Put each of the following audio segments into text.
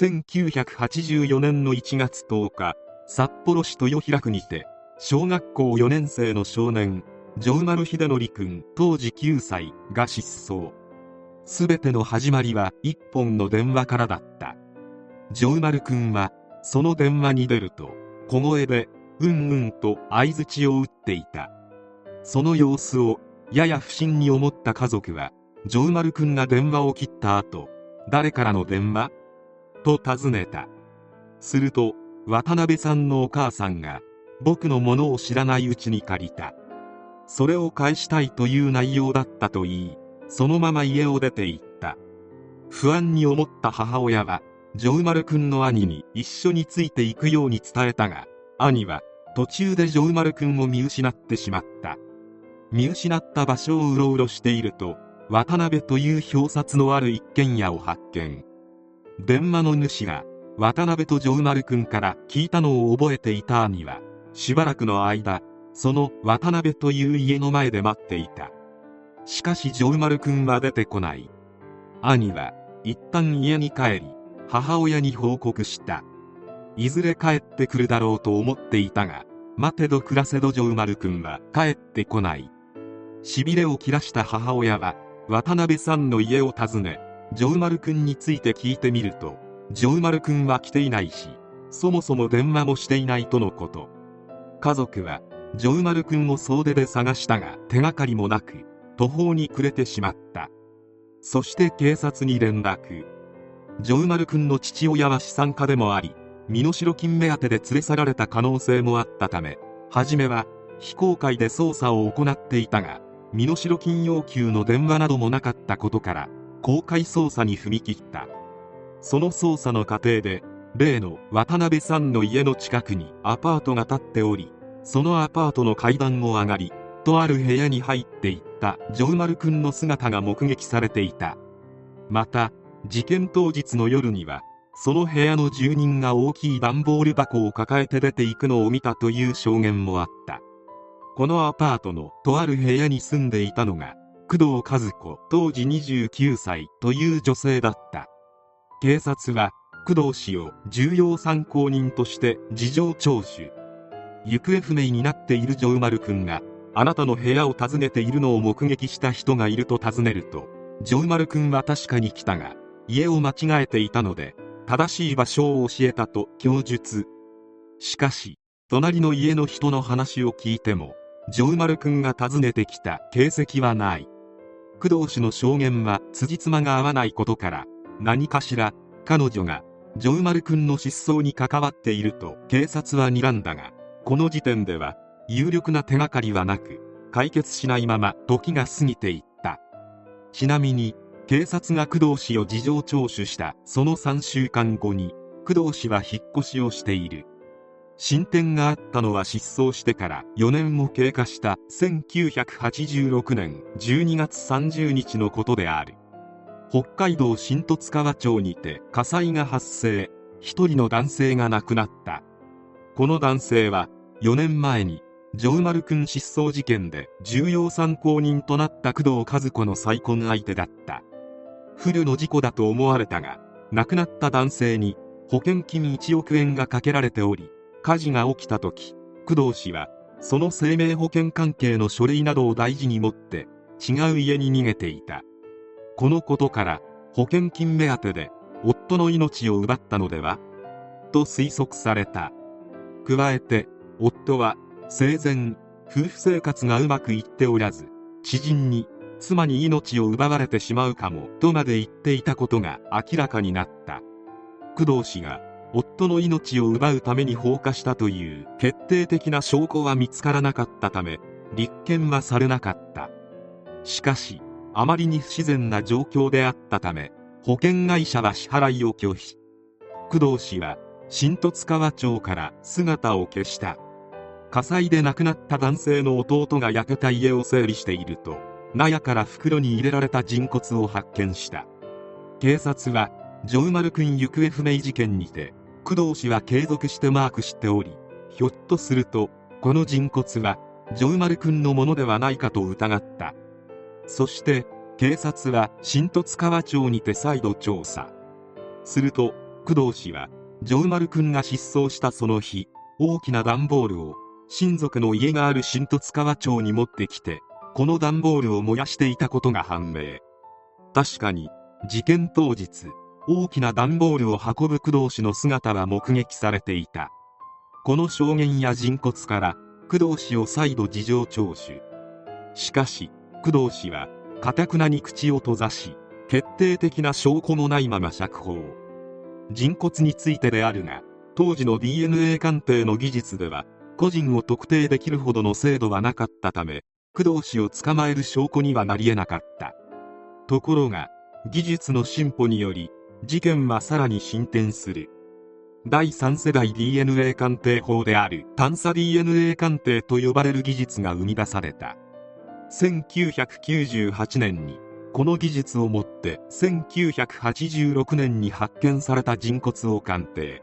1984年の1月10日札幌市豊平区にて小学校4年生の少年城丸秀則君当時9歳が失踪。すべての始まりは一本の電話からだった。城丸君はその電話に出ると小声でうんうんと相槌を打っていた。その様子をやや不審に思った家族は城丸君が電話を切った後誰からの電話？と尋ねた。すると渡辺さんのお母さんが僕のものを知らないうちに借りた。それを返したいという内容だったと言いそのまま家を出て行った。不安に思った母親は城丸くんの兄に一緒についていくように伝えたが兄は途中で城丸くんを見失ってしまった。見失った場所をうろうろしていると渡辺という表札のある一軒家を発見。電話の主が渡辺と城丸くんから聞いたのを覚えていた兄はしばらくの間その渡辺という家の前で待っていた。しかし城丸くんは出てこない。兄は一旦家に帰り母親に報告した。いずれ帰ってくるだろうと思っていたが待てど暮らせど城丸くんは帰ってこない。しびれを切らした母親は渡辺さんの家を訪ね城丸くんについて聞いてみると城丸くんは来ていないしそもそも電話もしていないとのこと。家族は城丸くんを総出で探したが手がかりもなく途方に暮れてしまった。そして警察に連絡。城丸くんの父親は資産家でもあり身代金目当てで連れ去られた可能性もあったため初めは非公開で捜査を行っていたが身代金要求の電話などもなかったことから公開捜査に踏み切った。その捜査の過程で例の渡辺さんの家の近くにアパートが建っておりそのアパートの階段を上がりとある部屋に入っていった城丸くんの姿が目撃されていた。また事件当日の夜にはその部屋の住人が大きい段ボール箱を抱えて出ていくのを見たという証言もあった。このアパートのとある部屋に住んでいたのが工藤和子当時29歳という女性だった。警察は工藤氏を重要参考人として事情聴取。行方不明になっている城丸くんがあなたの部屋を訪ねているのを目撃した人がいると尋ねると城丸くんは確かに来たが家を間違えていたので正しい場所を教えたと供述。しかし隣の家の人の話を聞いても城丸くんが訪ねてきた形跡はない。工藤氏の証言は辻褄が合わないことから何かしら彼女が城丸くんの失踪に関わっていると警察は睨んだがこの時点では有力な手がかりはなく解決しないまま時が過ぎていった。ちなみに警察が工藤氏を事情聴取したその3週間後に工藤氏は引っ越しをしている。進展があったのは失踪してから4年も経過した1986年12月30日のことである。北海道新十津川町にて火災が発生。一人の男性が亡くなった。この男性は4年前に城丸くん失踪事件で重要参考人となった工藤和子の再婚相手だった。不慮の事故だと思われたが亡くなった男性に保険金1億円がかけられており火事が起きた時工藤氏はその生命保険関係の書類などを大事に持って違う家に逃げていた。このことから保険金目当てで夫の命を奪ったのでは？と推測された。加えて夫は生前夫婦生活がうまくいっておらず知人に妻に命を奪われてしまうかもとまで言っていたことが明らかになった。工藤氏が夫の命を奪うために放火したという決定的な証拠は見つからなかったため立件はされなかった。しかしあまりに不自然な状況であったため保険会社は支払いを拒否。工藤氏は新十津川町から姿を消した。火災で亡くなった男性の弟が焼けた家を整理していると納屋から袋に入れられた人骨を発見した。警察は城丸くん行方不明事件にて工藤氏は継続してマークしておりひょっとするとこの人骨は城丸くんのものではないかと疑った。そして警察は新十津川町にて再度調査。すると工藤氏は城丸くんが失踪したその日大きな段ボールを親族の家がある新十津川町に持ってきてこの段ボールを燃やしていたことが判明。確かに事件当日大きな段ボールを運ぶ工藤氏の姿は目撃されていた。この証言や人骨から工藤氏を再度事情聴取。しかし工藤氏はかたくなに口を閉ざし決定的な証拠もないまま釈放。人骨についてであるが当時の DNA 鑑定の技術では個人を特定できるほどの精度はなかったため工藤氏を捕まえる証拠にはなり得なかった。ところが技術の進歩により事件はさらに進展する。第3世代 DNA 鑑定法である探査 DNA 鑑定と呼ばれる技術が生み出された。1998年にこの技術をもって1986年に発見された人骨を鑑定。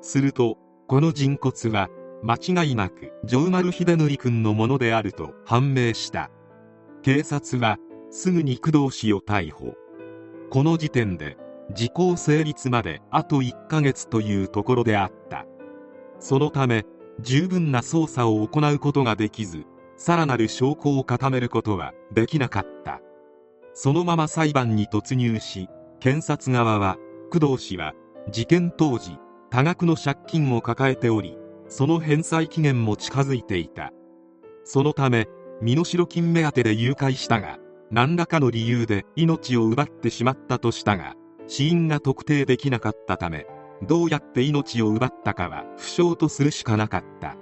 するとこの人骨は間違いなく城丸秀則君のものであると判明した。警察はすぐに工藤氏を逮捕。この時点で時効成立まであと1ヶ月というところであった。そのため十分な捜査を行うことができずさらなる証拠を固めることはできなかった。そのまま裁判に突入し検察側は工藤氏は事件当時多額の借金を抱えておりその返済期限も近づいていた。そのため身代金目当てで誘拐したが何らかの理由で命を奪ってしまったとしたが死因が特定できなかったためどうやって命を奪ったかは不詳とするしかなかった。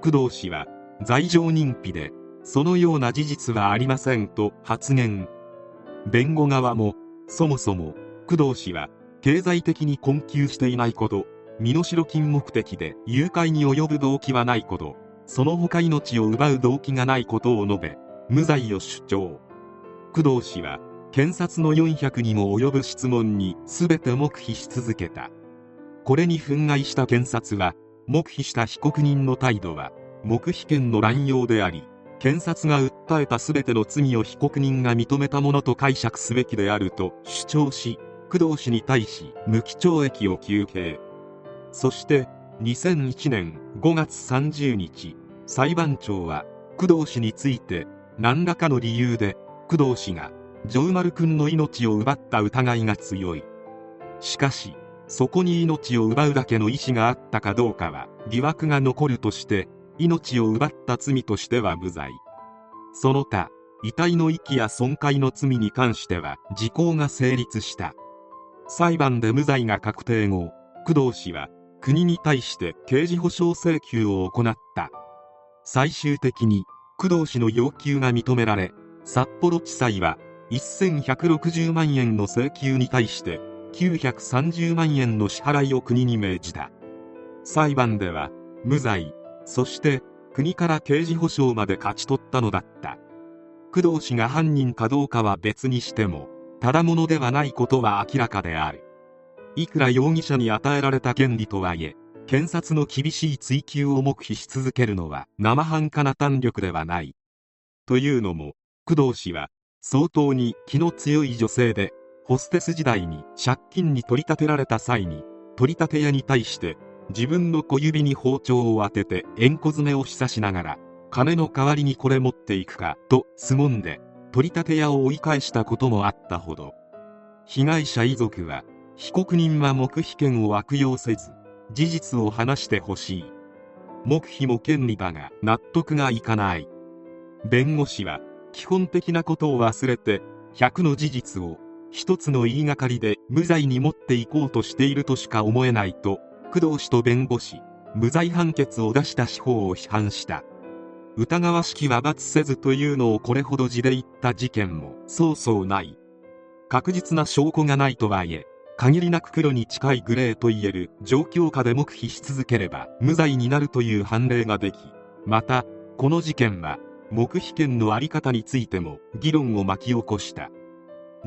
工藤氏は罪状認否でそのような事実はありませんと発言。弁護側もそもそも工藤氏は経済的に困窮していないこと身代金目的で誘拐に及ぶ動機はないことその他命を奪う動機がないことを述べ無罪を主張。工藤氏は検察の400にも及ぶ質問に全て黙秘し続けた。これに憤慨した検察は黙秘した被告人の態度は黙秘権の乱用であり検察が訴えた全ての罪を被告人が認めたものと解釈すべきであると主張し工藤氏に対し無期懲役を求刑。そして2001年5月30日裁判長は工藤氏について何らかの理由で工藤氏が城丸くんの命を奪った疑いが強い。しかしそこに命を奪うだけの意思があったかどうかは疑惑が残るとして命を奪った罪としては無罪。その他遺体の遺棄や損壊の罪に関しては時効が成立した。裁判で無罪が確定後工藤氏は国に対して刑事保障請求を行った。最終的に工藤氏の要求が認められ札幌地裁は1160万円の請求に対して930万円の支払いを国に命じた。裁判では無罪そして国から刑事保障まで勝ち取ったのだった。工藤氏が犯人かどうかは別にしてもただものではないことは明らかである。いくら容疑者に与えられた権利とはいえ検察の厳しい追及を黙秘し続けるのは生半可な胆力ではない。というのも工藤氏は相当に気の強い女性でホステス時代に借金に取り立てられた際に取り立て屋に対して自分の小指に包丁を当てて縁こ詰めを示唆しながら金の代わりにこれ持っていくかと凄んで取り立て屋を追い返したこともあったほど被害者遺族は被告人は黙秘権を悪用せず事実を話してほしい。黙秘も権利だが納得がいかない。弁護士は基本的なことを忘れて100の事実を一つの言いがかりで無罪に持っていこうとしているとしか思えないと工藤氏と弁護士無罪判決を出した司法を批判した。疑わしきは罰せずというのをこれほど字で言った事件もそうそうない。確実な証拠がないとはいえ限りなく黒に近いグレーといえる状況下で黙秘し続ければ無罪になるという判例ができまたこの事件は黙秘権の在り方についても議論を巻き起こした。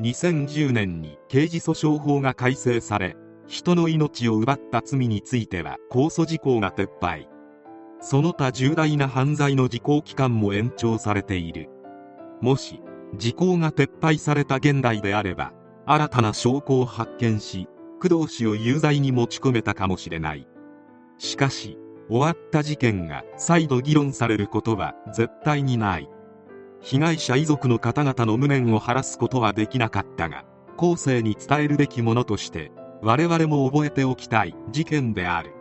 2010年に刑事訴訟法が改正され人の命を奪った罪については控訴事項が撤廃。その他重大な犯罪の時効期間も延長されている。もし時効が撤廃された現代であれば新たな証拠を発見し工藤氏を有罪に持ち込めたかもしれない。しかし終わった事件が再度議論されることは絶対にない。被害者遺族の方々の無念を晴らすことはできなかったが後世に伝えるべきものとして我々も覚えておきたい事件である。